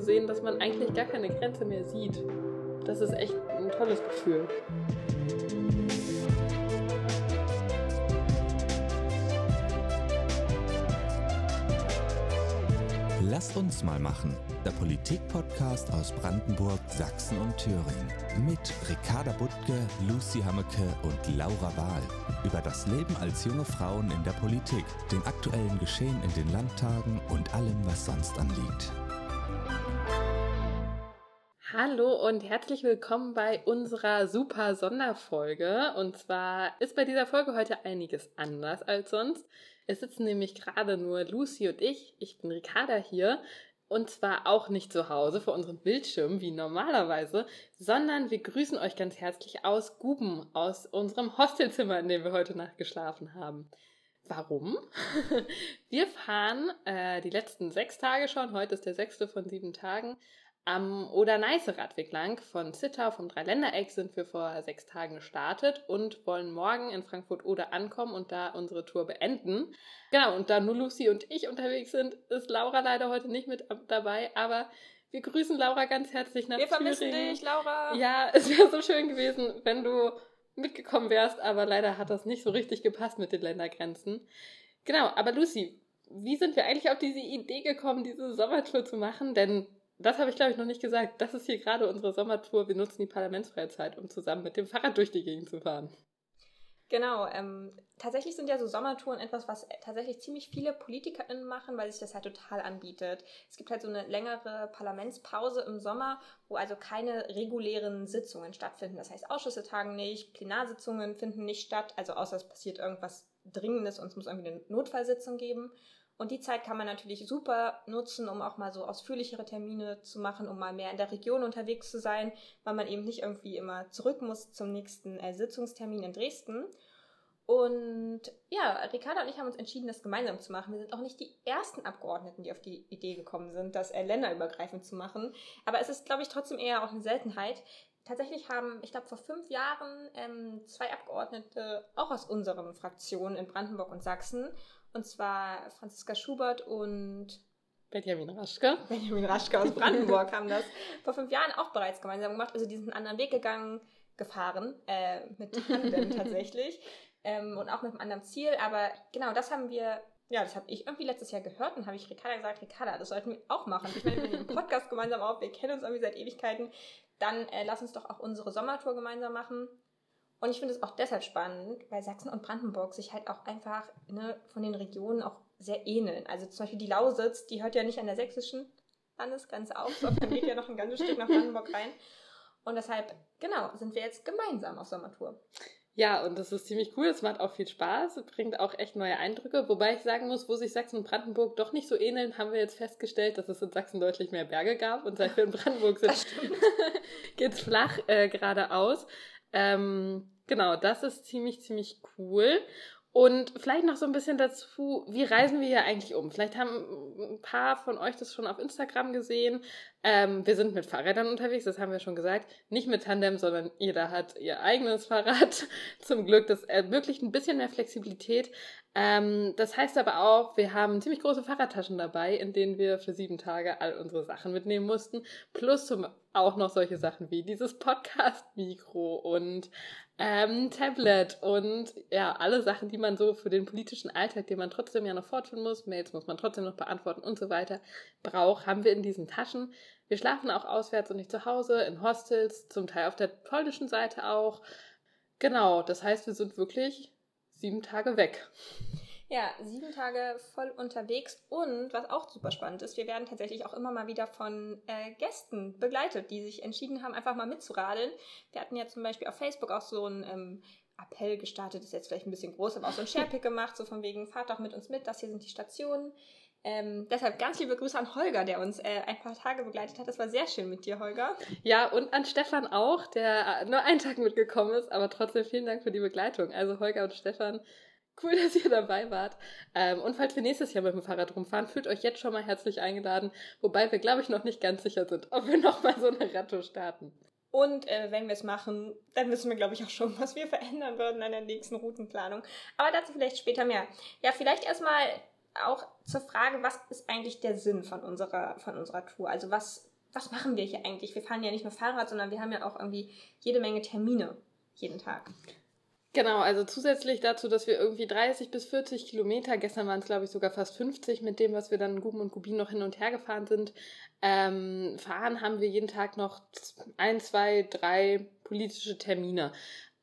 sehen, dass man eigentlich gar keine Grenze mehr sieht. Das ist echt ein tolles Gefühl. Lasst uns mal machen. Der Politik-Podcast aus Brandenburg, Sachsen und Thüringen. Mit Ricarda Buttke, Lucy Hammeke und Laura Wahl. Über das Leben als junge Frauen in der Politik, den aktuellen Geschehen in den Landtagen und allem, was sonst anliegt. Hallo und herzlich willkommen bei unserer super Sonderfolge. Und zwar ist bei dieser Folge heute einiges anders als sonst. Es sitzen nämlich gerade nur Lucy und ich. Ich bin Ricarda hier. Und zwar auch nicht zu Hause vor unserem Bildschirm wie normalerweise, sondern wir grüßen euch ganz herzlich aus Guben, aus unserem Hostelzimmer, in dem wir heute Nacht geschlafen haben. Warum? Wir fahren äh, die letzten sechs Tage schon, heute ist der sechste von sieben Tagen, am Oder-Neiße-Radweg lang von Zittau vom Dreiländereck sind wir vor sechs Tagen gestartet und wollen morgen in Frankfurt-Oder ankommen und da unsere Tour beenden. Genau, und da nur Lucy und ich unterwegs sind, ist Laura leider heute nicht mit dabei, aber wir grüßen Laura ganz herzlich nach wir Thüringen. Wir vermissen dich, Laura. Ja, es wäre so schön gewesen, wenn du mitgekommen wärst, aber leider hat das nicht so richtig gepasst mit den Ländergrenzen. Genau, aber Lucy, wie sind wir eigentlich auf diese Idee gekommen, diese Sommertour zu machen? Denn das habe ich, glaube ich, noch nicht gesagt. Das ist hier gerade unsere Sommertour. Wir nutzen die parlamentsfreie Zeit, um zusammen mit dem Fahrrad durch die Gegend zu fahren. Genau, ähm, tatsächlich sind ja so Sommertouren etwas, was tatsächlich ziemlich viele PolitikerInnen machen, weil sich das halt total anbietet. Es gibt halt so eine längere Parlamentspause im Sommer, wo also keine regulären Sitzungen stattfinden. Das heißt, Ausschüsse tagen nicht, Plenarsitzungen finden nicht statt, also außer es passiert irgendwas Dringendes und es muss irgendwie eine Notfallsitzung geben. Und die Zeit kann man natürlich super nutzen, um auch mal so ausführlichere Termine zu machen, um mal mehr in der Region unterwegs zu sein, weil man eben nicht irgendwie immer zurück muss zum nächsten äh, Sitzungstermin in Dresden. Und ja, Ricarda und ich haben uns entschieden, das gemeinsam zu machen. Wir sind auch nicht die ersten Abgeordneten, die auf die Idee gekommen sind, das äh, länderübergreifend zu machen. Aber es ist, glaube ich, trotzdem eher auch eine Seltenheit. Tatsächlich haben, ich glaube, vor fünf Jahren ähm, zwei Abgeordnete auch aus unseren Fraktionen in Brandenburg und Sachsen und zwar Franziska Schubert und Benjamin Raschke. Benjamin Raschke aus Brandenburg haben das vor fünf Jahren auch bereits gemeinsam gemacht. Also die sind einen anderen Weg gegangen, gefahren, äh, mit Tandem tatsächlich. Ähm, und auch mit einem anderen Ziel. Aber genau, das haben wir, ja, das habe ich irgendwie letztes Jahr gehört und habe ich Ricarda gesagt, Ricarda, das sollten wir auch machen. Ich meine, wir nehmen einen Podcast gemeinsam auf, wir kennen uns irgendwie seit Ewigkeiten. Dann äh, lass uns doch auch unsere Sommertour gemeinsam machen. Und ich finde es auch deshalb spannend, weil Sachsen und Brandenburg sich halt auch einfach ne, von den Regionen auch sehr ähneln. Also zum Beispiel die Lausitz, die hört ja nicht an der sächsischen Landesgrenze auf, sondern geht ja noch ein ganzes Stück nach Brandenburg rein. Und deshalb, genau, sind wir jetzt gemeinsam auf Sommertour. Ja, und das ist ziemlich cool. Es macht auch viel Spaß, bringt auch echt neue Eindrücke. Wobei ich sagen muss, wo sich Sachsen und Brandenburg doch nicht so ähneln, haben wir jetzt festgestellt, dass es in Sachsen deutlich mehr Berge gab. Und seit wir in Brandenburg sind, geht's flach äh, geradeaus. Ähm, genau, das ist ziemlich, ziemlich cool. Und vielleicht noch so ein bisschen dazu, wie reisen wir hier eigentlich um? Vielleicht haben ein paar von euch das schon auf Instagram gesehen. Ähm, wir sind mit Fahrrädern unterwegs, das haben wir schon gesagt. Nicht mit Tandem, sondern jeder hat ihr eigenes Fahrrad. Zum Glück, das ermöglicht ein bisschen mehr Flexibilität. Ähm, das heißt aber auch, wir haben ziemlich große Fahrradtaschen dabei, in denen wir für sieben Tage all unsere Sachen mitnehmen mussten. Plus zum, auch noch solche Sachen wie dieses Podcast-Mikro und ähm, Tablet und ja, alle Sachen, die man so für den politischen Alltag, den man trotzdem ja noch fortführen muss, Mails muss man trotzdem noch beantworten und so weiter, braucht, haben wir in diesen Taschen. Wir schlafen auch auswärts und nicht zu Hause, in Hostels, zum Teil auf der polnischen Seite auch. Genau, das heißt, wir sind wirklich sieben Tage weg. Ja, sieben Tage voll unterwegs und was auch super spannend ist, wir werden tatsächlich auch immer mal wieder von äh, Gästen begleitet, die sich entschieden haben, einfach mal mitzuradeln. Wir hatten ja zum Beispiel auf Facebook auch so ein ähm, Appell gestartet, ist jetzt vielleicht ein bisschen groß, aber auch so ein Sharepick gemacht, so von wegen, fahrt doch mit uns mit, das hier sind die Stationen. Ähm, deshalb ganz liebe Grüße an Holger, der uns äh, ein paar Tage begleitet hat. Das war sehr schön mit dir, Holger. Ja, und an Stefan auch, der nur einen Tag mitgekommen ist, aber trotzdem vielen Dank für die Begleitung. Also Holger und Stefan, cool, dass ihr dabei wart. Ähm, und falls wir nächstes Jahr mit dem Fahrrad rumfahren, fühlt euch jetzt schon mal herzlich eingeladen, wobei wir, glaube ich, noch nicht ganz sicher sind, ob wir nochmal so eine Radtour starten. Und äh, wenn wir es machen, dann wissen wir, glaube ich, auch schon, was wir verändern würden an der nächsten Routenplanung. Aber dazu vielleicht später mehr. Ja, vielleicht erstmal auch zur Frage, was ist eigentlich der Sinn von unserer, von unserer Tour? Also was was machen wir hier eigentlich? Wir fahren ja nicht nur Fahrrad, sondern wir haben ja auch irgendwie jede Menge Termine jeden Tag. Genau, also zusätzlich dazu, dass wir irgendwie 30 bis 40 Kilometer, gestern waren es glaube ich sogar fast 50 mit dem, was wir dann Guben und Gubin noch hin und her gefahren sind, ähm, fahren haben wir jeden Tag noch ein, zwei, drei politische Termine.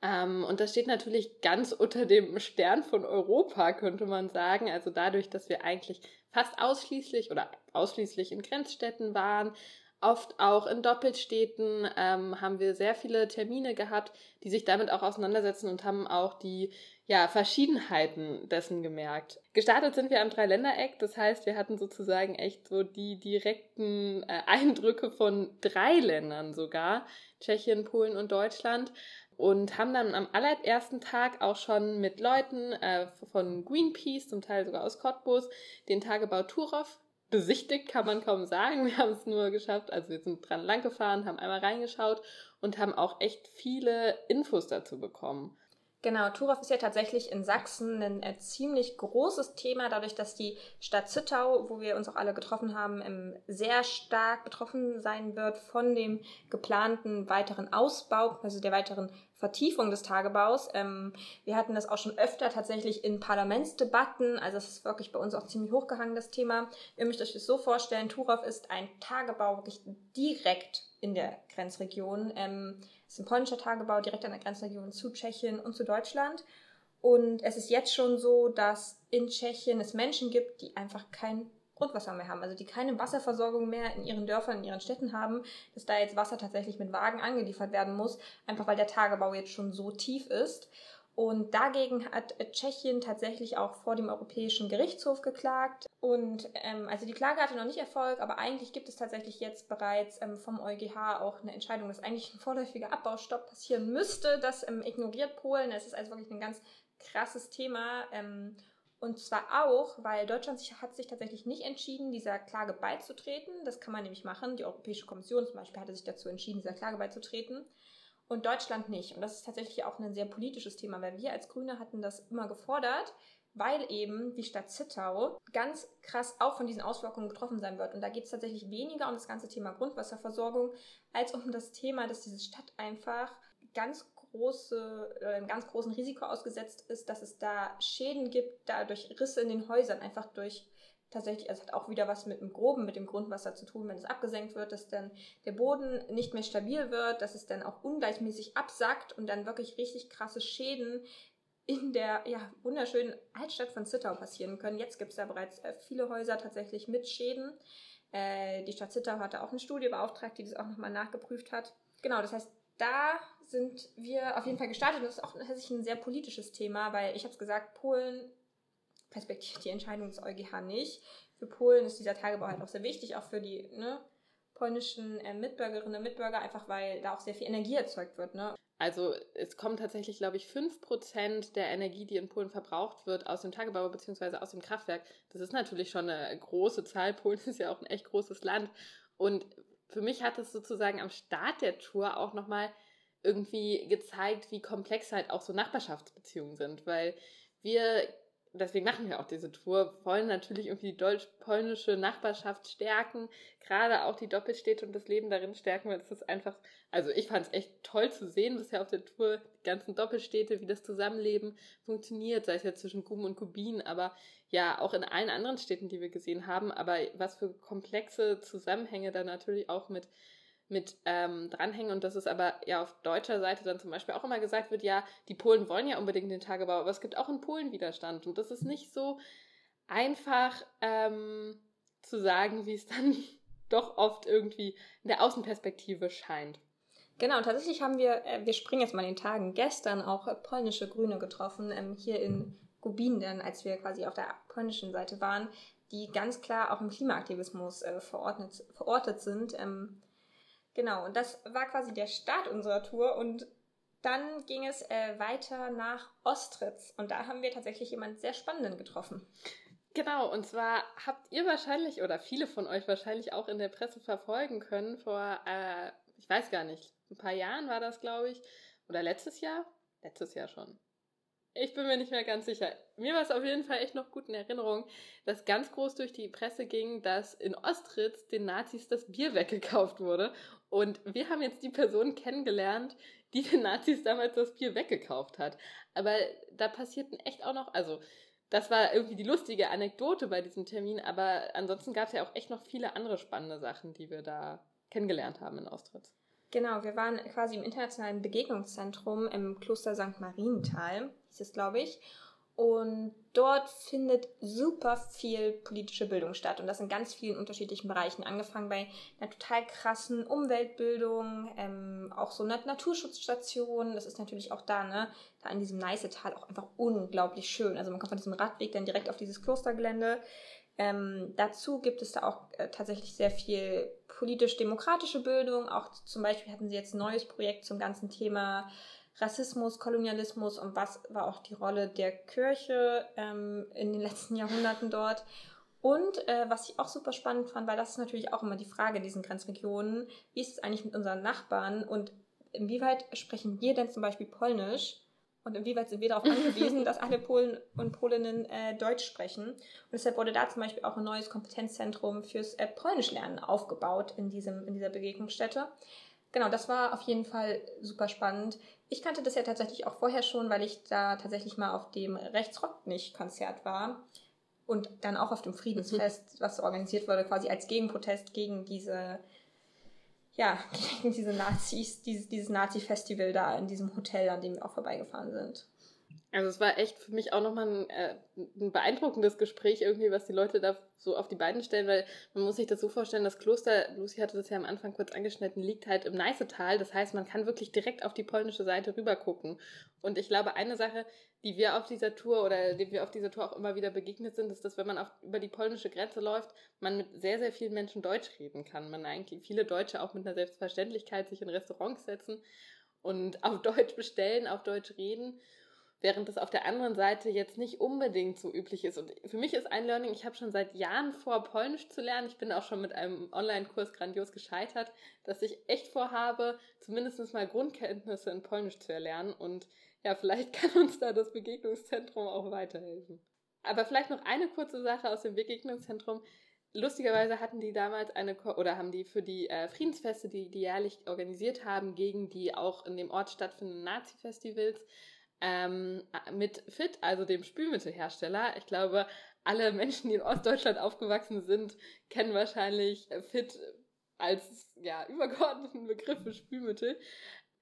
Ähm, und das steht natürlich ganz unter dem Stern von Europa, könnte man sagen. Also dadurch, dass wir eigentlich fast ausschließlich oder ausschließlich in Grenzstädten waren, oft auch in Doppelstädten, ähm, haben wir sehr viele Termine gehabt, die sich damit auch auseinandersetzen und haben auch die ja, Verschiedenheiten dessen gemerkt. Gestartet sind wir am Dreiländereck, das heißt, wir hatten sozusagen echt so die direkten äh, Eindrücke von drei Ländern sogar, Tschechien, Polen und Deutschland und haben dann am allerersten Tag auch schon mit Leuten äh, von Greenpeace, zum Teil sogar aus Cottbus, den Tagebau Turov besichtigt, kann man kaum sagen. Wir haben es nur geschafft, also wir sind dran lang gefahren, haben einmal reingeschaut und haben auch echt viele Infos dazu bekommen. Genau, Turov ist ja tatsächlich in Sachsen ein, ein, ziemlich großes Thema, dadurch, dass die Stadt Zittau, wo wir uns auch alle getroffen haben, sehr stark betroffen sein wird von dem geplanten weiteren Ausbau, also der weiteren Vertiefung des Tagebaus. Ähm, wir hatten das auch schon öfter tatsächlich in Parlamentsdebatten, also es ist wirklich bei uns auch ziemlich hochgehangen, das Thema. Ihr müsst euch das so vorstellen, Turov ist ein Tagebau wirklich direkt in der Grenzregion. Ähm, es ist ein polnischer Tagebau direkt an der Grenzregion zu Tschechien und zu Deutschland. Und es ist jetzt schon so, dass in Tschechien es Menschen gibt, die einfach kein Grundwasser mehr haben, also die keine Wasserversorgung mehr in ihren Dörfern, in ihren Städten haben, dass da jetzt Wasser tatsächlich mit Wagen angeliefert werden muss, einfach weil der Tagebau jetzt schon so tief ist. Und dagegen hat Tschechien tatsächlich auch vor dem Europäischen Gerichtshof geklagt. Und ähm, also die Klage hatte noch nicht Erfolg, aber eigentlich gibt es tatsächlich jetzt bereits ähm, vom EuGH auch eine Entscheidung, dass eigentlich ein vorläufiger Abbaustopp passieren müsste. Das ähm, ignoriert Polen. Es ist also wirklich ein ganz krasses Thema. Ähm, und zwar auch, weil Deutschland sich, hat sich tatsächlich nicht entschieden, dieser Klage beizutreten. Das kann man nämlich machen. Die Europäische Kommission zum Beispiel hatte sich dazu entschieden, dieser Klage beizutreten und Deutschland nicht. Und das ist tatsächlich auch ein sehr politisches Thema, weil wir als Grüne hatten das immer gefordert, weil eben die Stadt Zittau ganz krass auch von diesen Auswirkungen betroffen sein wird. Und da geht es tatsächlich weniger um das ganze Thema Grundwasserversorgung, als um das Thema, dass diese Stadt einfach ganz große, äh, einem ganz großen Risiko ausgesetzt ist, dass es da Schäden gibt, dadurch Risse in den Häusern, einfach durch tatsächlich, also es hat auch wieder was mit dem Groben, mit dem Grundwasser zu tun, wenn es abgesenkt wird, dass dann der Boden nicht mehr stabil wird, dass es dann auch ungleichmäßig absackt und dann wirklich richtig krasse Schäden in der ja, wunderschönen Altstadt von Zittau passieren können. Jetzt gibt es ja bereits äh, viele Häuser tatsächlich mit Schäden. Äh, die Stadt Zittau hatte auch eine Studie beauftragt, die das auch nochmal nachgeprüft hat. Genau, das heißt, da sind wir auf jeden Fall gestartet. Das ist auch tatsächlich ein sehr politisches Thema, weil ich habe es gesagt, Polen respektiert die Entscheidung des EuGH nicht. Für Polen ist dieser Tagebau halt auch sehr wichtig, auch für die ne, polnischen äh, Mitbürgerinnen und Mitbürger, einfach weil da auch sehr viel Energie erzeugt wird. Ne? Also es kommen tatsächlich, glaube ich, 5% der Energie, die in Polen verbraucht wird, aus dem Tagebau bzw. aus dem Kraftwerk. Das ist natürlich schon eine große Zahl. Polen ist ja auch ein echt großes Land. Und für mich hat es sozusagen am Start der Tour auch nochmal irgendwie gezeigt, wie komplex halt auch so Nachbarschaftsbeziehungen sind, weil wir deswegen machen wir auch diese Tour, wollen natürlich irgendwie die deutsch-polnische Nachbarschaft stärken, gerade auch die Doppelstädte und das Leben darin stärken, weil es ist einfach, also ich fand es echt toll zu sehen bisher auf der Tour, die ganzen Doppelstädte, wie das Zusammenleben funktioniert, sei es jetzt zwischen Guben und Kubin, aber ja, auch in allen anderen Städten, die wir gesehen haben, aber was für komplexe Zusammenhänge da natürlich auch mit mit ähm, dranhängen und dass es aber ja auf deutscher Seite dann zum Beispiel auch immer gesagt wird, ja, die Polen wollen ja unbedingt den Tagebau, aber es gibt auch in Polen Widerstand und das ist nicht so einfach ähm, zu sagen, wie es dann doch oft irgendwie in der Außenperspektive scheint. Genau, tatsächlich haben wir, äh, wir springen jetzt mal in den Tagen, gestern auch äh, polnische Grüne getroffen, ähm, hier in Gubin, dann, als wir quasi auf der polnischen Seite waren, die ganz klar auch im Klimaaktivismus äh, verordnet, verortet sind. Ähm, Genau, und das war quasi der Start unserer Tour und dann ging es äh, weiter nach Ostritz und da haben wir tatsächlich jemanden sehr Spannenden getroffen. Genau, und zwar habt ihr wahrscheinlich oder viele von euch wahrscheinlich auch in der Presse verfolgen können. Vor, äh, ich weiß gar nicht, ein paar Jahren war das, glaube ich, oder letztes Jahr? Letztes Jahr schon. Ich bin mir nicht mehr ganz sicher. Mir war es auf jeden Fall echt noch gut in Erinnerung, dass ganz groß durch die Presse ging, dass in Ostritz den Nazis das Bier weggekauft wurde. Und wir haben jetzt die Person kennengelernt, die den Nazis damals das Bier weggekauft hat. Aber da passierten echt auch noch, also das war irgendwie die lustige Anekdote bei diesem Termin, aber ansonsten gab es ja auch echt noch viele andere spannende Sachen, die wir da kennengelernt haben in Austritz. Genau, wir waren quasi im internationalen Begegnungszentrum im Kloster St. Marienthal, hieß es, glaube ich. Und dort findet super viel politische Bildung statt. Und das in ganz vielen unterschiedlichen Bereichen. Angefangen bei einer total krassen Umweltbildung, ähm, auch so einer Naturschutzstation. Das ist natürlich auch da, ne? Da in diesem Neißetal auch einfach unglaublich schön. Also man kommt von diesem Radweg dann direkt auf dieses Klostergelände. Ähm, dazu gibt es da auch äh, tatsächlich sehr viel politisch-demokratische Bildung. Auch zum Beispiel hatten sie jetzt ein neues Projekt zum ganzen Thema Rassismus, Kolonialismus und was war auch die Rolle der Kirche ähm, in den letzten Jahrhunderten dort. Und äh, was ich auch super spannend fand, weil das ist natürlich auch immer die Frage in diesen Grenzregionen, wie ist es eigentlich mit unseren Nachbarn und inwieweit sprechen wir denn zum Beispiel Polnisch und inwieweit sind wir darauf angewiesen, dass alle Polen und Polinnen äh, Deutsch sprechen. Und deshalb wurde da zum Beispiel auch ein neues Kompetenzzentrum fürs äh, Polnischlernen aufgebaut in, diesem, in dieser Begegnungsstätte. Genau, das war auf jeden Fall super spannend. Ich kannte das ja tatsächlich auch vorher schon, weil ich da tatsächlich mal auf dem Rechtsrock-Nicht-Konzert war und dann auch auf dem Friedensfest, was organisiert wurde, quasi als Gegenprotest gegen diese, ja, gegen diese Nazis, dieses, dieses Nazi-Festival da in diesem Hotel, an dem wir auch vorbeigefahren sind. Also es war echt für mich auch nochmal ein, äh, ein beeindruckendes Gespräch irgendwie, was die Leute da so auf die Beine stellen, weil man muss sich das so vorstellen, das Kloster, Lucy hatte das ja am Anfang kurz angeschnitten, liegt halt im Neißetal. Das heißt, man kann wirklich direkt auf die polnische Seite rüber gucken. Und ich glaube, eine Sache, die wir auf dieser Tour oder dem wir auf dieser Tour auch immer wieder begegnet sind, ist, dass wenn man auf, über die polnische Grenze läuft, man mit sehr, sehr vielen Menschen Deutsch reden kann. Man eigentlich viele Deutsche auch mit einer Selbstverständlichkeit sich in Restaurants setzen und auf Deutsch bestellen, auf Deutsch reden während das auf der anderen Seite jetzt nicht unbedingt so üblich ist. Und für mich ist ein Learning, ich habe schon seit Jahren vor, Polnisch zu lernen. Ich bin auch schon mit einem Online-Kurs grandios gescheitert, dass ich echt vorhabe, zumindest mal Grundkenntnisse in Polnisch zu erlernen. Und ja, vielleicht kann uns da das Begegnungszentrum auch weiterhelfen. Aber vielleicht noch eine kurze Sache aus dem Begegnungszentrum. Lustigerweise hatten die damals eine, Ko oder haben die für die äh, Friedensfeste, die die jährlich organisiert haben, gegen die auch in dem Ort stattfindenden Nazi-Festivals, ähm, mit Fit, also dem Spülmittelhersteller. Ich glaube, alle Menschen, die in Ostdeutschland aufgewachsen sind, kennen wahrscheinlich Fit als ja, übergeordneten Begriff für Spülmittel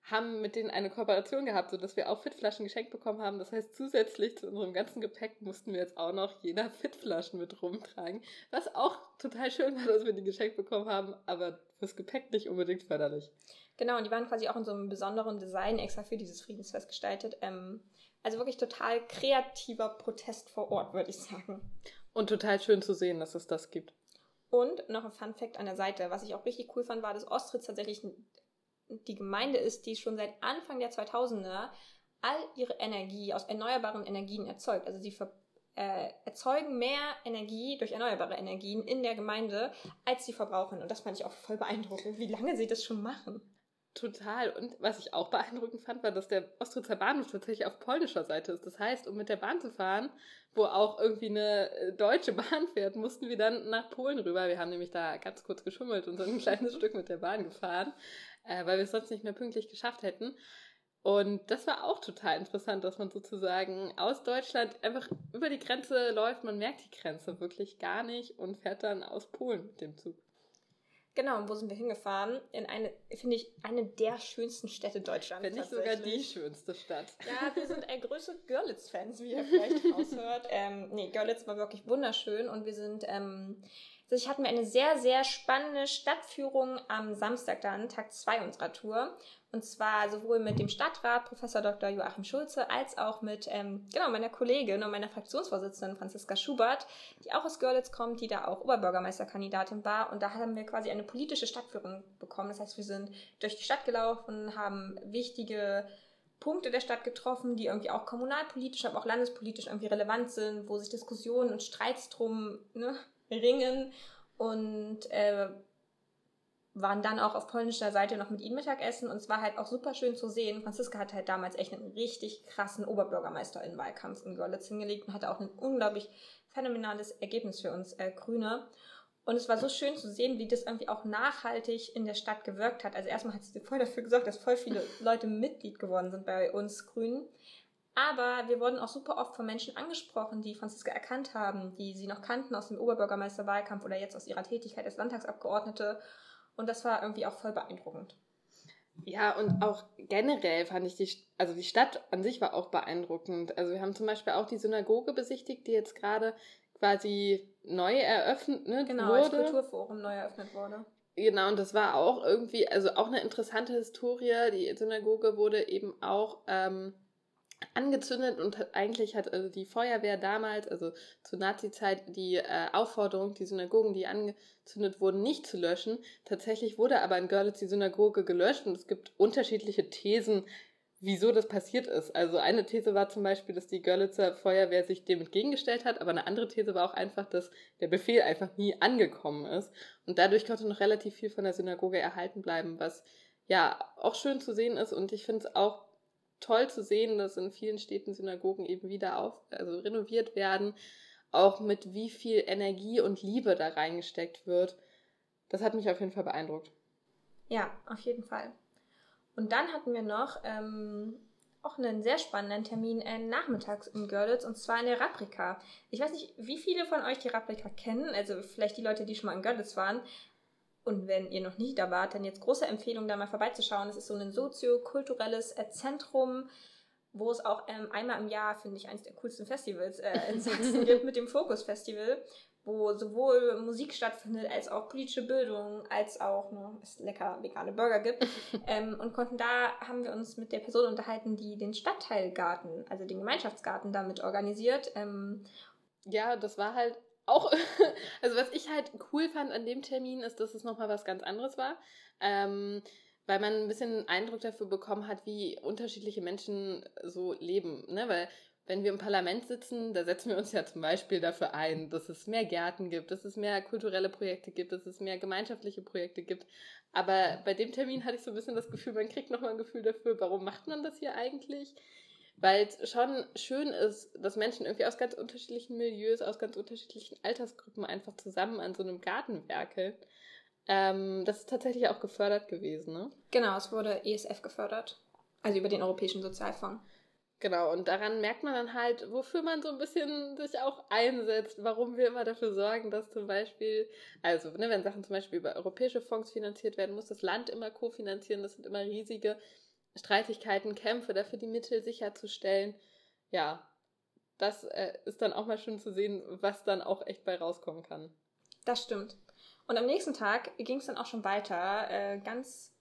haben mit denen eine Kooperation gehabt, sodass wir auch Fitflaschen geschenkt bekommen haben. Das heißt, zusätzlich zu unserem ganzen Gepäck mussten wir jetzt auch noch jeder Fitflaschen mit rumtragen, was auch total schön war, dass wir die geschenkt bekommen haben, aber fürs Gepäck nicht unbedingt förderlich. Genau, und die waren quasi auch in so einem besonderen Design extra für dieses Friedensfest gestaltet. Ähm, also wirklich total kreativer Protest vor Ort, würde ich sagen. Und total schön zu sehen, dass es das gibt. Und noch ein Fun Fact an der Seite, was ich auch richtig cool fand, war, dass Ostritz tatsächlich die Gemeinde ist, die schon seit Anfang der 2000er all ihre Energie aus erneuerbaren Energien erzeugt. Also sie ver äh, erzeugen mehr Energie durch erneuerbare Energien in der Gemeinde, als sie verbrauchen. Und das fand ich auch voll beeindruckend, wie lange sie das schon machen. Total. Und was ich auch beeindruckend fand, war, dass der Ostritzer Bahnhof tatsächlich auf polnischer Seite ist. Das heißt, um mit der Bahn zu fahren, wo auch irgendwie eine äh, deutsche Bahn fährt, mussten wir dann nach Polen rüber. Wir haben nämlich da ganz kurz geschummelt und so ein kleines Stück mit der Bahn gefahren, äh, weil wir es sonst nicht mehr pünktlich geschafft hätten. Und das war auch total interessant, dass man sozusagen aus Deutschland einfach über die Grenze läuft. Man merkt die Grenze wirklich gar nicht und fährt dann aus Polen mit dem Zug. Genau, und wo sind wir hingefahren? In eine, finde ich, eine der schönsten Städte Deutschlands. Wenn nicht sogar die schönste Stadt. Ja, wir sind äh, größte Görlitz-Fans, wie ihr vielleicht raushört. ähm, nee, Görlitz war wirklich wunderschön und wir sind, ähm, ich hatten wir eine sehr, sehr spannende Stadtführung am Samstag dann, Tag 2 unserer Tour. Und zwar sowohl mit dem Stadtrat, Professor Dr. Joachim Schulze, als auch mit ähm, genau meiner Kollegin und meiner Fraktionsvorsitzenden Franziska Schubert, die auch aus Görlitz kommt, die da auch Oberbürgermeisterkandidatin war. Und da haben wir quasi eine politische Stadtführung bekommen. Das heißt, wir sind durch die Stadt gelaufen, haben wichtige Punkte der Stadt getroffen, die irgendwie auch kommunalpolitisch, aber auch landespolitisch irgendwie relevant sind, wo sich Diskussionen und Streits drum ne, ringen. Und äh, waren dann auch auf polnischer Seite noch mit ihnen Mittagessen und es war halt auch super schön zu sehen. Franziska hat halt damals echt einen richtig krassen Oberbürgermeister in Wahlkampf in Görlitz hingelegt und hatte auch ein unglaublich phänomenales Ergebnis für uns äh, Grüne. Und es war so schön zu sehen, wie das irgendwie auch nachhaltig in der Stadt gewirkt hat. Also erstmal hat sie voll dafür gesorgt, dass voll viele Leute Mitglied geworden sind bei uns Grünen. Aber wir wurden auch super oft von Menschen angesprochen, die Franziska erkannt haben, die sie noch kannten aus dem Oberbürgermeisterwahlkampf oder jetzt aus ihrer Tätigkeit als Landtagsabgeordnete. Und das war irgendwie auch voll beeindruckend. Ja, und auch generell fand ich die, also die Stadt an sich war auch beeindruckend. Also wir haben zum Beispiel auch die Synagoge besichtigt, die jetzt gerade quasi neu eröffnet ne, genau, wurde. Genau, als Kulturforum neu eröffnet wurde. Genau, und das war auch irgendwie, also auch eine interessante Historie. Die Synagoge wurde eben auch ähm, angezündet und eigentlich hat also die Feuerwehr damals, also zur Nazi-Zeit, die äh, Aufforderung, die Synagogen, die angezündet wurden, nicht zu löschen. Tatsächlich wurde aber in Görlitz die Synagoge gelöscht und es gibt unterschiedliche Thesen, wieso das passiert ist. Also eine These war zum Beispiel, dass die Görlitzer Feuerwehr sich dem entgegengestellt hat, aber eine andere These war auch einfach, dass der Befehl einfach nie angekommen ist. Und dadurch konnte noch relativ viel von der Synagoge erhalten bleiben, was ja auch schön zu sehen ist und ich finde es auch toll zu sehen, dass in vielen Städten Synagogen eben wieder auf, also renoviert werden, auch mit wie viel Energie und Liebe da reingesteckt wird. Das hat mich auf jeden Fall beeindruckt. Ja, auf jeden Fall. Und dann hatten wir noch ähm, auch einen sehr spannenden Termin äh, nachmittags in Görlitz und zwar in der Raprika. Ich weiß nicht, wie viele von euch die Raprika kennen, also vielleicht die Leute, die schon mal in Görlitz waren, und wenn ihr noch nicht da wart, dann jetzt große Empfehlung, da mal vorbeizuschauen. Es ist so ein soziokulturelles äh, Zentrum, wo es auch ähm, einmal im Jahr, finde ich, eines der coolsten Festivals äh, in Sachsen gibt mit dem Fokus Festival, wo sowohl Musik stattfindet, als auch politische Bildung, als auch ne, es lecker vegane Burger gibt. ähm, und konnten da, haben wir uns mit der Person unterhalten, die den Stadtteilgarten, also den Gemeinschaftsgarten damit organisiert. Ähm, ja, das war halt auch, also was ich halt cool fand an dem Termin, ist, dass es nochmal was ganz anderes war. Ähm, weil man ein bisschen einen Eindruck dafür bekommen hat, wie unterschiedliche Menschen so leben. Ne? Weil wenn wir im Parlament sitzen, da setzen wir uns ja zum Beispiel dafür ein, dass es mehr Gärten gibt, dass es mehr kulturelle Projekte gibt, dass es mehr gemeinschaftliche Projekte gibt. Aber bei dem Termin hatte ich so ein bisschen das Gefühl, man kriegt nochmal ein Gefühl dafür, warum macht man das hier eigentlich? Weil es schon schön ist, dass Menschen irgendwie aus ganz unterschiedlichen Milieus, aus ganz unterschiedlichen Altersgruppen einfach zusammen an so einem Garten werkeln. Ähm, das ist tatsächlich auch gefördert gewesen, ne? Genau, es wurde ESF gefördert. Also über den Europäischen Sozialfonds. Genau, und daran merkt man dann halt, wofür man so ein bisschen sich auch einsetzt, warum wir immer dafür sorgen, dass zum Beispiel, also ne, wenn Sachen zum Beispiel über europäische Fonds finanziert werden, muss das Land immer kofinanzieren, das sind immer riesige Streitigkeiten, Kämpfe, dafür die Mittel sicherzustellen. Ja, das äh, ist dann auch mal schön zu sehen, was dann auch echt bei rauskommen kann. Das stimmt. Und am nächsten Tag ging es dann auch schon weiter, äh, ganz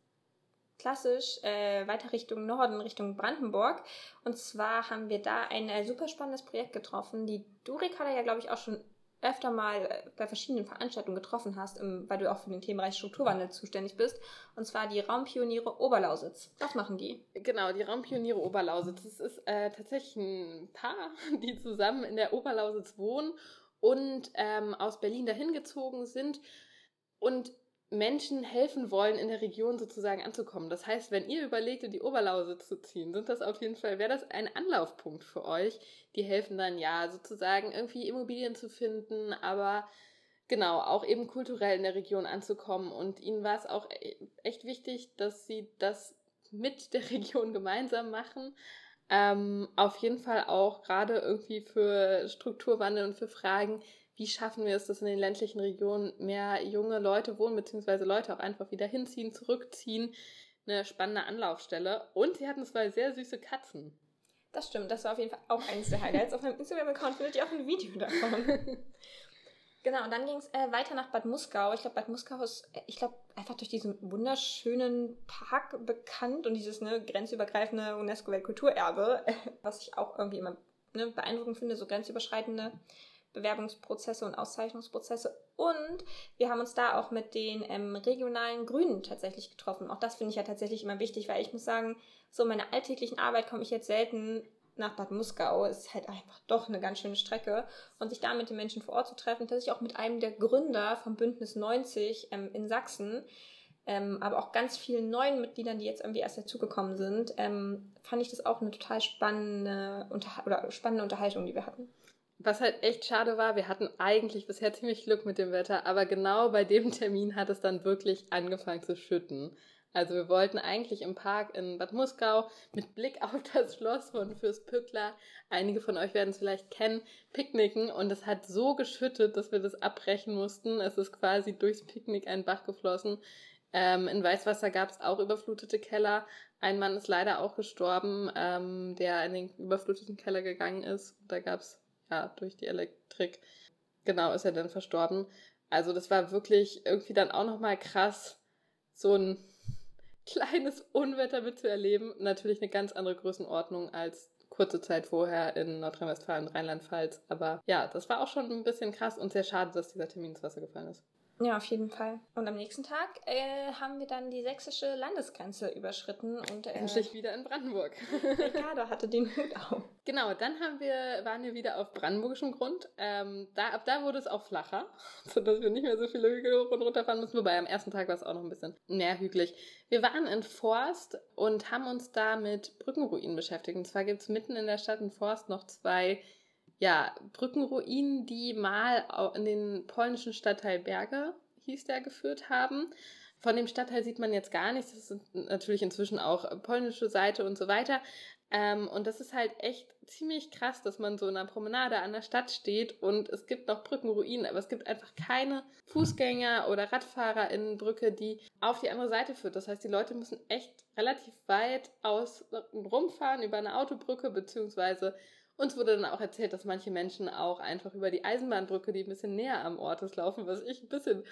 klassisch äh, weiter Richtung Norden, Richtung Brandenburg. Und zwar haben wir da ein äh, super spannendes Projekt getroffen, die du, Ricarda, ja, glaube ich, auch schon öfter mal äh, bei verschiedenen Veranstaltungen getroffen hast, weil du auch für den Themenbereich Strukturwandel zuständig bist. Und zwar die Raumpioniere Oberlausitz. Was machen die? Genau, die Raumpioniere Oberlausitz. Das ist äh, tatsächlich ein Paar, die zusammen in der Oberlausitz wohnen und ähm, aus Berlin dahin gezogen sind. Und Menschen helfen wollen, in der Region sozusagen anzukommen. Das heißt, wenn ihr überlegt, in die Oberlausitz zu ziehen, sind das auf jeden Fall, wäre das ein Anlaufpunkt für euch. Die helfen dann ja sozusagen irgendwie Immobilien zu finden, aber genau, auch eben kulturell in der Region anzukommen. Und ihnen war es auch e-, echt wichtig, dass sie das mit der Region gemeinsam machen. Ähm, auf jeden Fall auch gerade irgendwie für Strukturwandel und für Fragen, wie schaffen wir es, dass in den ländlichen Regionen mehr junge Leute wohnen, beziehungsweise Leute auch einfach wieder hinziehen, zurückziehen. Eine spannende Anlaufstelle. Und sie hatten zwei sehr süße Katzen. Das stimmt, das war auf jeden Fall auch eines der Highlights. auf meinem Instagram-Account findet ihr auch ein Video davon. genau, und dann ging es äh, weiter nach Bad Muskau. Ich glaube, Bad Muskau ist, äh, ich glaube, einfach durch diesen wunderschönen Park bekannt und dieses ne, grenzübergreifende UNESCO-Weltkulturerbe, was ich auch irgendwie immer ne, beeindruckend finde, so grenzüberschreitende Bewerbungsprozesse und Auszeichnungsprozesse. Und wir haben uns da auch mit den ähm, regionalen Grünen tatsächlich getroffen. Auch das finde ich ja tatsächlich immer wichtig, weil ich muss sagen, so in meiner alltäglichen Arbeit komme ich jetzt selten nach Bad Muskau. Ist halt einfach doch eine ganz schöne Strecke. Und sich da mit den Menschen vor Ort zu treffen, tatsächlich auch mit einem der Gründer vom Bündnis 90 ähm, in Sachsen, ähm, aber auch ganz vielen neuen Mitgliedern, die jetzt irgendwie erst dazugekommen sind, ähm, fand ich das auch eine total spannende, Unter oder spannende Unterhaltung, die wir hatten. Was halt echt schade war, wir hatten eigentlich bisher ziemlich Glück mit dem Wetter, aber genau bei dem Termin hat es dann wirklich angefangen zu schütten. Also wir wollten eigentlich im Park in Bad Muskau mit Blick auf das Schloss von Fürst Pückler, einige von euch werden es vielleicht kennen, picknicken und es hat so geschüttet, dass wir das abbrechen mussten. Es ist quasi durchs Picknick ein Bach geflossen. Ähm, in Weißwasser gab es auch überflutete Keller. Ein Mann ist leider auch gestorben, ähm, der in den überfluteten Keller gegangen ist. Da gab es, ja, durch die Elektrik, genau, ist er dann verstorben. Also das war wirklich irgendwie dann auch nochmal krass, so ein kleines Unwetter mitzuerleben. Natürlich eine ganz andere Größenordnung als kurze Zeit vorher in Nordrhein-Westfalen, Rheinland-Pfalz. Aber ja, das war auch schon ein bisschen krass und sehr schade, dass dieser Termin ins Wasser gefallen ist. Ja, auf jeden Fall. Und am nächsten Tag äh, haben wir dann die sächsische Landesgrenze überschritten und äh, endlich wieder in Brandenburg. Ricardo hatte den Hut auf. Genau, dann haben wir, waren wir wieder auf brandenburgischem Grund. Ähm, da, ab da wurde es auch flacher, sodass wir nicht mehr so viele Hügel hoch und runter fahren mussten. Wobei am ersten Tag war es auch noch ein bisschen mehr hügelig. Wir waren in Forst und haben uns da mit Brückenruinen beschäftigt. Und zwar gibt es mitten in der Stadt in Forst noch zwei ja, Brückenruinen, die mal in den polnischen Stadtteil Berge, hieß der, geführt haben. Von dem Stadtteil sieht man jetzt gar nichts. Das ist natürlich inzwischen auch polnische Seite und so weiter. Ähm, und das ist halt echt ziemlich krass, dass man so in einer Promenade an der Stadt steht und es gibt noch Brückenruinen, aber es gibt einfach keine Fußgänger- oder RadfahrerInnenbrücke, die auf die andere Seite führt. Das heißt, die Leute müssen echt relativ weit aus rumfahren über eine Autobrücke, beziehungsweise uns wurde dann auch erzählt, dass manche Menschen auch einfach über die Eisenbahnbrücke, die ein bisschen näher am Ort ist, laufen, was ich ein bisschen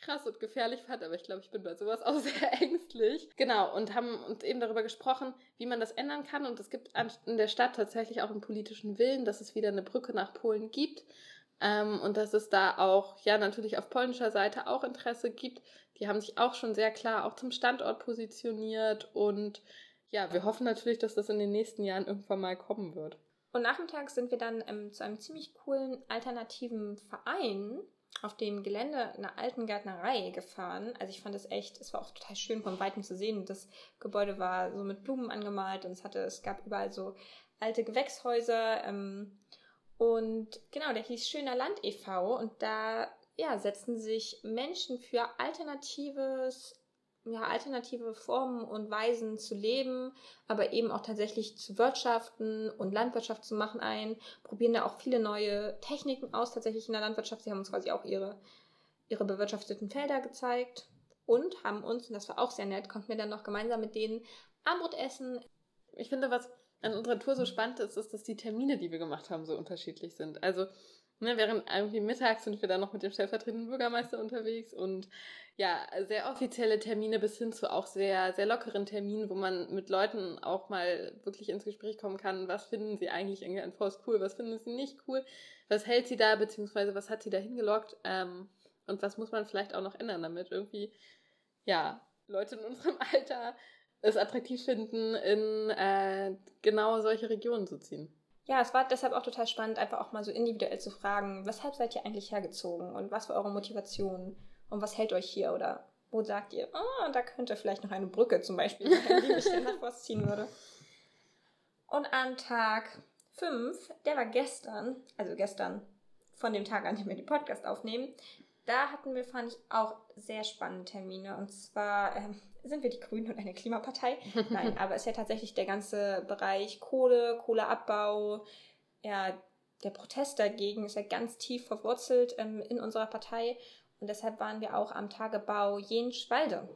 krass und gefährlich fand, aber ich glaube, ich bin bei sowas auch sehr ängstlich. Genau, und haben uns eben darüber gesprochen, wie man das ändern kann. Und es gibt in der Stadt tatsächlich auch einen politischen Willen, dass es wieder eine Brücke nach Polen gibt. Ähm, und dass es da auch, ja, natürlich auf polnischer Seite auch Interesse gibt. Die haben sich auch schon sehr klar auch zum Standort positioniert. Und ja, wir hoffen natürlich, dass das in den nächsten Jahren irgendwann mal kommen wird. Und nachmittags sind wir dann ähm, zu einem ziemlich coolen alternativen Verein auf dem Gelände einer alten Gärtnerei gefahren. Also ich fand es echt, es war auch total schön von weitem zu sehen. Das Gebäude war so mit Blumen angemalt und es hatte, es gab überall so alte Gewächshäuser. Ähm, und genau, der hieß Schöner Land e.V. und da ja, setzen sich Menschen für alternatives ja, alternative Formen und Weisen zu leben, aber eben auch tatsächlich zu wirtschaften und Landwirtschaft zu machen ein, probieren da auch viele neue Techniken aus, tatsächlich in der Landwirtschaft. Sie haben uns quasi auch ihre, ihre bewirtschafteten Felder gezeigt und haben uns, und das war auch sehr nett, konnten wir dann noch gemeinsam mit denen Armbrot essen. Ich finde, was an unserer Tour so spannend ist, ist, dass die Termine, die wir gemacht haben, so unterschiedlich sind. Also, ne, während irgendwie mittags sind wir dann noch mit dem stellvertretenden Bürgermeister unterwegs und ja, sehr offizielle Termine bis hin zu auch sehr, sehr lockeren Terminen, wo man mit Leuten auch mal wirklich ins Gespräch kommen kann. Was finden sie eigentlich an Faust cool? Was finden sie nicht cool? Was hält sie da, beziehungsweise was hat sie da hingelockt? Ähm, und was muss man vielleicht auch noch ändern, damit irgendwie, ja, Leute in unserem Alter es attraktiv finden, in äh, genau solche Regionen zu ziehen. Ja, es war deshalb auch total spannend, einfach auch mal so individuell zu fragen, weshalb seid ihr eigentlich hergezogen und was war eure Motivation? Und was hält euch hier? Oder wo sagt ihr, oh, da könnte vielleicht noch eine Brücke zum Beispiel sein, die mich dann nach Forst ziehen würde? Und an Tag 5, der war gestern, also gestern von dem Tag, an dem wir die Podcast aufnehmen, da hatten wir, fand ich, auch sehr spannende Termine. Und zwar ähm, sind wir die Grünen und eine Klimapartei. Nein, aber es ist ja tatsächlich der ganze Bereich Kohle, Kohleabbau, ja, der Protest dagegen ist ja ganz tief verwurzelt ähm, in unserer Partei. Und deshalb waren wir auch am Tagebau Jenschwalde.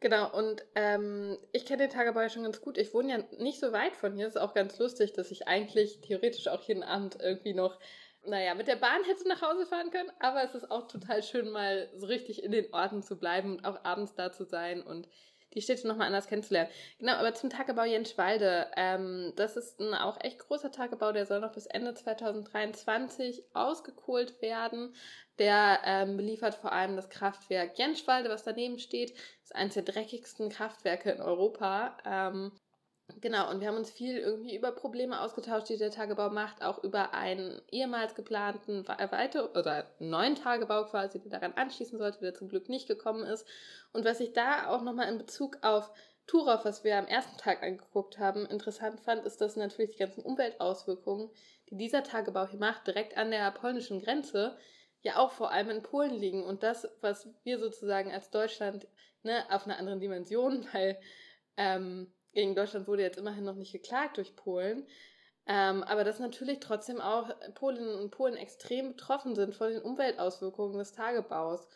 Genau, und ähm, ich kenne den Tagebau ja schon ganz gut. Ich wohne ja nicht so weit von hier. Es ist auch ganz lustig, dass ich eigentlich theoretisch auch jeden Abend irgendwie noch, naja, mit der Bahn hätte nach Hause fahren können. Aber es ist auch total schön, mal so richtig in den Orten zu bleiben und auch abends da zu sein und die Städte nochmal anders kennenzulernen. Genau, aber zum Tagebau Jenschwalde. Ähm, das ist ein auch echt großer Tagebau, der soll noch bis Ende 2023 ausgekohlt werden. Der ähm, beliefert vor allem das Kraftwerk Jenschwalde, was daneben steht. Das ist eines der dreckigsten Kraftwerke in Europa. Ähm, Genau, und wir haben uns viel irgendwie über Probleme ausgetauscht, die der Tagebau macht, auch über einen ehemals geplanten weiter oder neuen Tagebau quasi, der daran anschließen sollte, der zum Glück nicht gekommen ist. Und was ich da auch nochmal in Bezug auf Turov, was wir am ersten Tag angeguckt haben, interessant fand, ist, dass natürlich die ganzen Umweltauswirkungen, die dieser Tagebau hier macht, direkt an der polnischen Grenze, ja auch vor allem in Polen liegen. Und das, was wir sozusagen als Deutschland ne, auf einer anderen Dimension, weil ähm, gegen Deutschland wurde jetzt immerhin noch nicht geklagt durch Polen. Ähm, aber dass natürlich trotzdem auch Polinnen und Polen extrem betroffen sind von den Umweltauswirkungen des Tagebaus.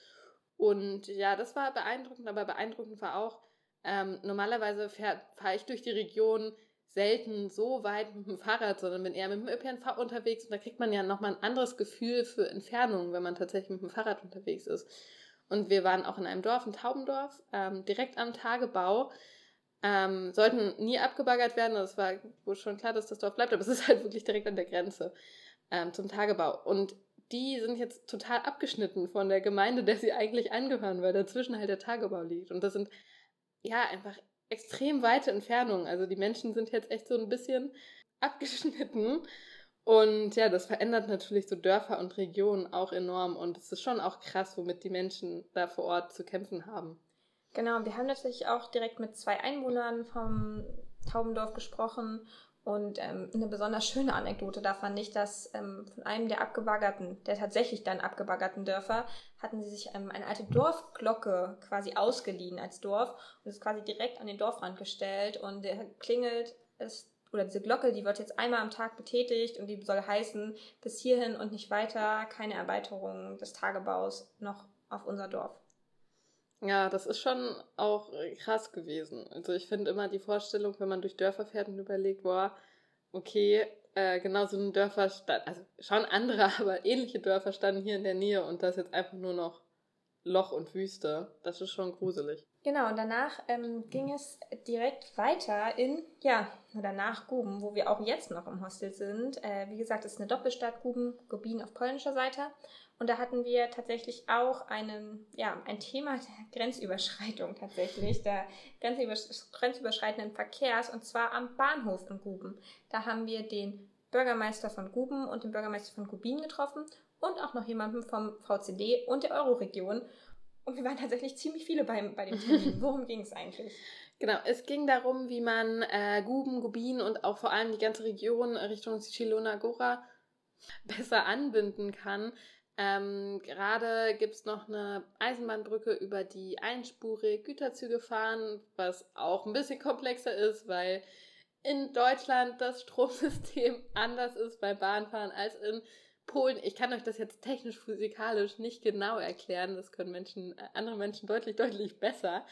Und ja, das war beeindruckend, aber beeindruckend war auch, ähm, normalerweise fahre ich durch die Region selten so weit mit dem Fahrrad, sondern bin eher mit dem ÖPNV unterwegs und da kriegt man ja nochmal ein anderes Gefühl für Entfernungen, wenn man tatsächlich mit dem Fahrrad unterwegs ist. Und wir waren auch in einem Dorf, in Taubendorf, ähm, direkt am Tagebau ähm, sollten nie abgebaggert werden. Das war wohl schon klar, dass das Dorf bleibt, aber es ist halt wirklich direkt an der Grenze ähm, zum Tagebau. Und die sind jetzt total abgeschnitten von der Gemeinde, der sie eigentlich angehören, weil dazwischen halt der Tagebau liegt. Und das sind ja einfach extrem weite Entfernungen. Also die Menschen sind jetzt echt so ein bisschen abgeschnitten. Und ja, das verändert natürlich so Dörfer und Regionen auch enorm. Und es ist schon auch krass, womit die Menschen da vor Ort zu kämpfen haben. Genau, wir haben natürlich auch direkt mit zwei Einwohnern vom Taubendorf gesprochen und ähm, eine besonders schöne Anekdote da fand ich, dass ähm, von einem der abgebaggerten, der tatsächlich dann abgebaggerten Dörfer, hatten sie sich ähm, eine alte Dorfglocke quasi ausgeliehen als Dorf und ist quasi direkt an den Dorfrand gestellt und der klingelt es oder diese Glocke, die wird jetzt einmal am Tag betätigt und die soll heißen, bis hierhin und nicht weiter, keine Erweiterung des Tagebaus noch auf unser Dorf. Ja, das ist schon auch krass gewesen. Also ich finde immer die Vorstellung, wenn man durch Dörfer fährt und überlegt, boah, okay, äh, genau so ein Dörfer stand, also schon andere, aber ähnliche Dörfer standen hier in der Nähe und das jetzt einfach nur noch Loch und Wüste. Das ist schon gruselig. Genau, und danach ähm, ging es direkt weiter in, ja, oder nach Guben, wo wir auch jetzt noch im Hostel sind. Äh, wie gesagt, es ist eine Doppelstadt Guben, Gubin auf polnischer Seite. Und da hatten wir tatsächlich auch einen, ja, ein Thema der Grenzüberschreitung tatsächlich, der grenzüberschreitenden Verkehrs, und zwar am Bahnhof in Guben. Da haben wir den Bürgermeister von Guben und den Bürgermeister von Gubin getroffen und auch noch jemanden vom VCD und der Euroregion. Und wir waren tatsächlich ziemlich viele beim, bei dem Termin. Worum ging es eigentlich? Genau, es ging darum, wie man äh, Guben, Gubin und auch vor allem die ganze Region Richtung Chilona Gora besser anbinden kann, ähm, Gerade gibt es noch eine Eisenbahnbrücke, über die einspurig Güterzüge fahren, was auch ein bisschen komplexer ist, weil in Deutschland das Stromsystem anders ist beim Bahnfahren als in Polen. Ich kann euch das jetzt technisch physikalisch nicht genau erklären. Das können Menschen, äh, andere Menschen deutlich, deutlich besser.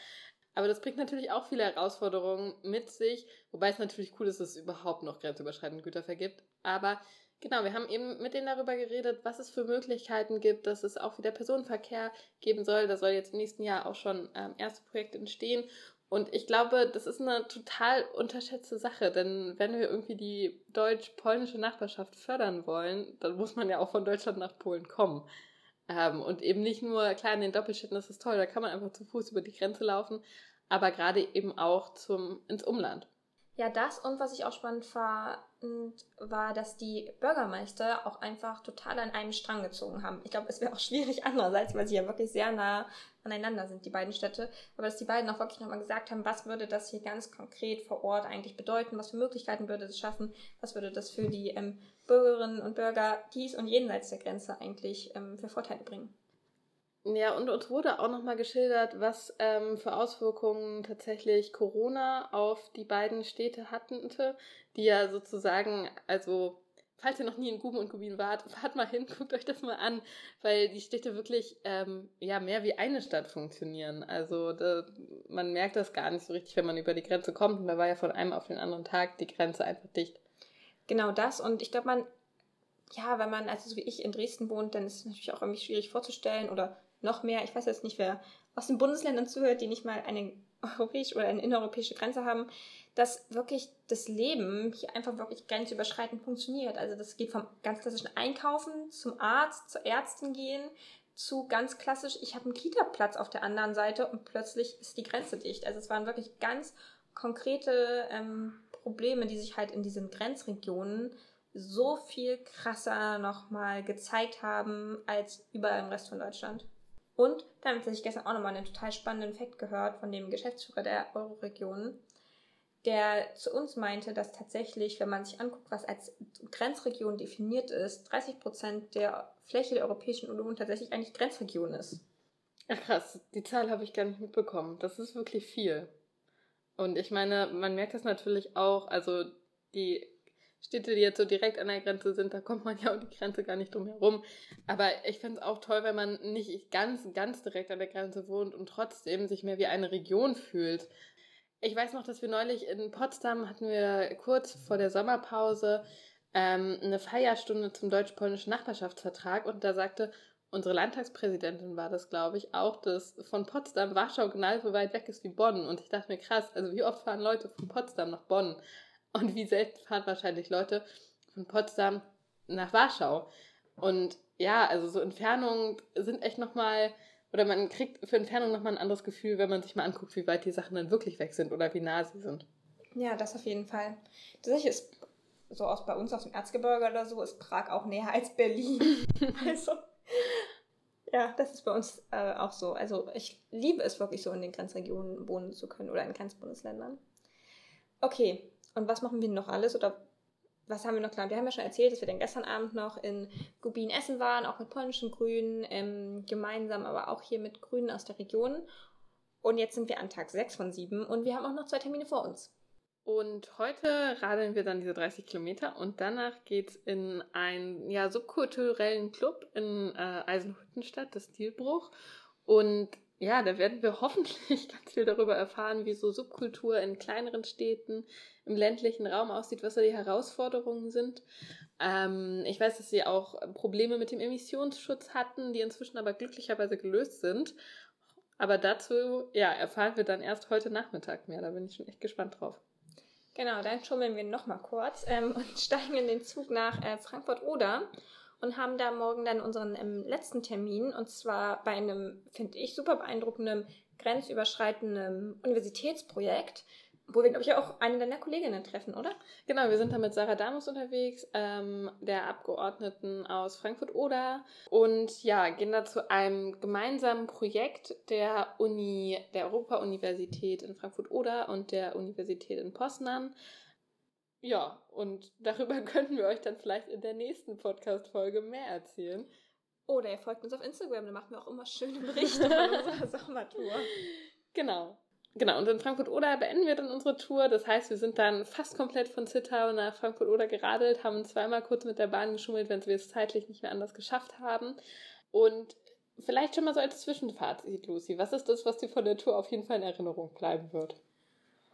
Aber das bringt natürlich auch viele Herausforderungen mit sich, wobei es natürlich cool ist, dass es überhaupt noch grenzüberschreitende Güterverkehr gibt. Aber Genau, wir haben eben mit denen darüber geredet, was es für Möglichkeiten gibt, dass es auch wieder Personenverkehr geben soll. Da soll jetzt im nächsten Jahr auch schon ähm, erste Projekte entstehen. Und ich glaube, das ist eine total unterschätzte Sache, denn wenn wir irgendwie die deutsch-polnische Nachbarschaft fördern wollen, dann muss man ja auch von Deutschland nach Polen kommen. Ähm, und eben nicht nur, klar, in den Doppelstädten das ist toll, da kann man einfach zu Fuß über die Grenze laufen, aber gerade eben auch zum, ins Umland. Ja, das und was ich auch spannend fand, war, dass die Bürgermeister auch einfach total an einem Strang gezogen haben. Ich glaube, es wäre auch schwierig andererseits, weil sie ja wirklich sehr nah aneinander sind, die beiden Städte. Aber dass die beiden auch wirklich nochmal gesagt haben, was würde das hier ganz konkret vor Ort eigentlich bedeuten? Was für Möglichkeiten würde es schaffen? Was würde das für die ähm, Bürgerinnen und Bürger dies und jenseits der Grenze eigentlich ähm, für Vorteile bringen? Ja, und uns wurde auch nochmal geschildert, was ähm, für Auswirkungen tatsächlich Corona auf die beiden Städte hatte, die ja sozusagen, also falls ihr noch nie in Guben und Gubin wart, fahrt mal hin, guckt euch das mal an, weil die Städte wirklich ähm, ja mehr wie eine Stadt funktionieren. Also da, man merkt das gar nicht so richtig, wenn man über die Grenze kommt. Und da war ja von einem auf den anderen Tag die Grenze einfach dicht. Genau das. Und ich glaube, man, ja, wenn man, also so wie ich in Dresden wohnt, dann ist es natürlich auch irgendwie schwierig vorzustellen oder noch mehr, ich weiß jetzt nicht, wer aus den Bundesländern zuhört, die nicht mal eine europäische oder eine innereuropäische Grenze haben, dass wirklich das Leben hier einfach wirklich grenzüberschreitend funktioniert. Also das geht vom ganz klassischen Einkaufen zum Arzt, zur Ärztin gehen, zu ganz klassisch, ich habe einen Kita-Platz auf der anderen Seite und plötzlich ist die Grenze dicht. Also es waren wirklich ganz konkrete ähm, Probleme, die sich halt in diesen Grenzregionen so viel krasser nochmal gezeigt haben als überall im Rest von Deutschland. Und dann habe ich gestern auch nochmal einen total spannenden Fakt gehört von dem Geschäftsführer der Euroregion, der zu uns meinte, dass tatsächlich, wenn man sich anguckt, was als Grenzregion definiert ist, 30 Prozent der Fläche der Europäischen Union tatsächlich eigentlich Grenzregion ist. Krass, die Zahl habe ich gar nicht mitbekommen. Das ist wirklich viel. Und ich meine, man merkt das natürlich auch, also die Städte, die jetzt so direkt an der Grenze sind, da kommt man ja um die Grenze gar nicht drum herum. Aber ich finde es auch toll, wenn man nicht ganz, ganz direkt an der Grenze wohnt und trotzdem sich mehr wie eine Region fühlt. Ich weiß noch, dass wir neulich in Potsdam hatten wir kurz vor der Sommerpause ähm, eine Feierstunde zum deutsch-polnischen Nachbarschaftsvertrag und da sagte unsere Landtagspräsidentin war das, glaube ich, auch, dass von Potsdam Warschau genauso weit weg ist wie Bonn. Und ich dachte mir, krass, also wie oft fahren Leute von Potsdam nach Bonn? Und wie selten fahren wahrscheinlich Leute von Potsdam nach Warschau? Und ja, also so Entfernungen sind echt nochmal, oder man kriegt für Entfernung nochmal ein anderes Gefühl, wenn man sich mal anguckt, wie weit die Sachen dann wirklich weg sind oder wie nah sie sind. Ja, das auf jeden Fall. Tatsächlich ist so aus bei uns aus dem Erzgebirge oder so, ist Prag auch näher als Berlin. also, ja, das ist bei uns äh, auch so. Also ich liebe es wirklich so, in den Grenzregionen wohnen zu können oder in Grenzbundesländern. Okay, und was machen wir noch alles? Oder was haben wir noch klar? Wir haben ja schon erzählt, dass wir dann gestern Abend noch in Gubin essen waren, auch mit polnischen Grünen, ähm, gemeinsam, aber auch hier mit Grünen aus der Region. Und jetzt sind wir an Tag 6 von 7 und wir haben auch noch zwei Termine vor uns. Und heute radeln wir dann diese 30 Kilometer und danach geht es in einen ja, subkulturellen Club in äh, Eisenhüttenstadt, das Stilbruch. Und ja, da werden wir hoffentlich ganz viel darüber erfahren, wie so Subkultur in kleineren Städten, im ländlichen Raum aussieht, was da die Herausforderungen sind. Ähm, ich weiß, dass sie auch Probleme mit dem Emissionsschutz hatten, die inzwischen aber glücklicherweise gelöst sind. Aber dazu, ja, erfahren wir dann erst heute Nachmittag mehr. Da bin ich schon echt gespannt drauf. Genau, dann schummeln wir nochmal kurz ähm, und steigen in den Zug nach äh, Frankfurt-Oder und haben da morgen dann unseren ähm, letzten Termin und zwar bei einem, finde ich, super beeindruckenden, grenzüberschreitenden Universitätsprojekt, wo wir, glaube ich, auch eine deiner Kolleginnen treffen, oder? Genau, wir sind da mit Sarah Damus unterwegs, ähm, der Abgeordneten aus Frankfurt-Oder. Und ja, gehen da zu einem gemeinsamen Projekt der Uni, der Europa-Universität in Frankfurt-Oder und der Universität in Poznan. Ja, und darüber könnten wir euch dann vielleicht in der nächsten Podcast-Folge mehr erzählen. Oder ihr folgt uns auf Instagram, da machen wir auch immer schöne Berichte von unserer Sommertour. Genau. Genau, und in Frankfurt-Oder beenden wir dann unsere Tour. Das heißt, wir sind dann fast komplett von Zittau nach Frankfurt-Oder geradelt, haben zweimal kurz mit der Bahn geschummelt, wenn wir es zeitlich nicht mehr anders geschafft haben. Und vielleicht schon mal so als Zwischenfazit, Lucy. Was ist das, was dir von der Tour auf jeden Fall in Erinnerung bleiben wird?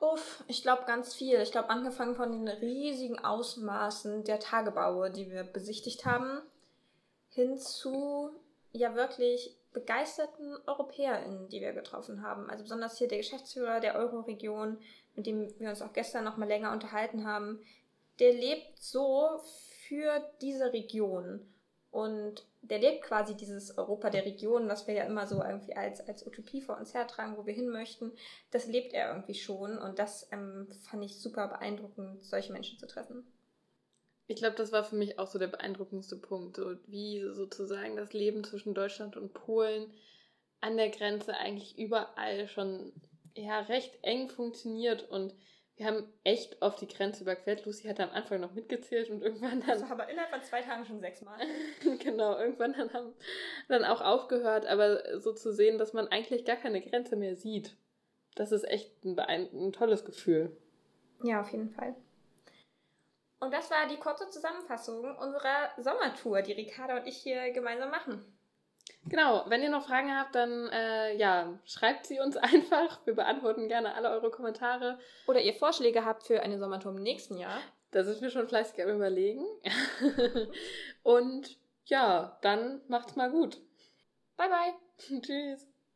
Uff, ich glaube ganz viel. Ich glaube, angefangen von den riesigen Ausmaßen der Tagebaue, die wir besichtigt haben, hin zu ja wirklich begeisterten EuropäerInnen, die wir getroffen haben. Also besonders hier der Geschäftsführer der Euroregion, mit dem wir uns auch gestern noch mal länger unterhalten haben, der lebt so für diese Region. Und der lebt quasi dieses Europa der Region, was wir ja immer so irgendwie als, als Utopie vor uns hertragen, wo wir hin möchten. Das lebt er irgendwie schon. Und das ähm, fand ich super beeindruckend, solche Menschen zu treffen. Ich glaube, das war für mich auch so der beeindruckendste Punkt, so wie sozusagen das Leben zwischen Deutschland und Polen an der Grenze eigentlich überall schon ja recht eng funktioniert und wir haben echt oft die Grenze überquert. Lucy hat am Anfang noch mitgezählt und irgendwann dann. Also aber innerhalb von zwei Tagen schon sechsmal. genau, irgendwann dann haben dann auch aufgehört, aber so zu sehen, dass man eigentlich gar keine Grenze mehr sieht, das ist echt ein, ein tolles Gefühl. Ja, auf jeden Fall. Und das war die kurze Zusammenfassung unserer Sommertour, die Ricarda und ich hier gemeinsam machen. Genau, wenn ihr noch Fragen habt, dann äh, ja, schreibt sie uns einfach. Wir beantworten gerne alle eure Kommentare. Oder ihr Vorschläge habt für eine Sommertour im nächsten Jahr. Da sind wir schon fleißig am überlegen. und ja, dann macht's mal gut. Bye bye. Tschüss.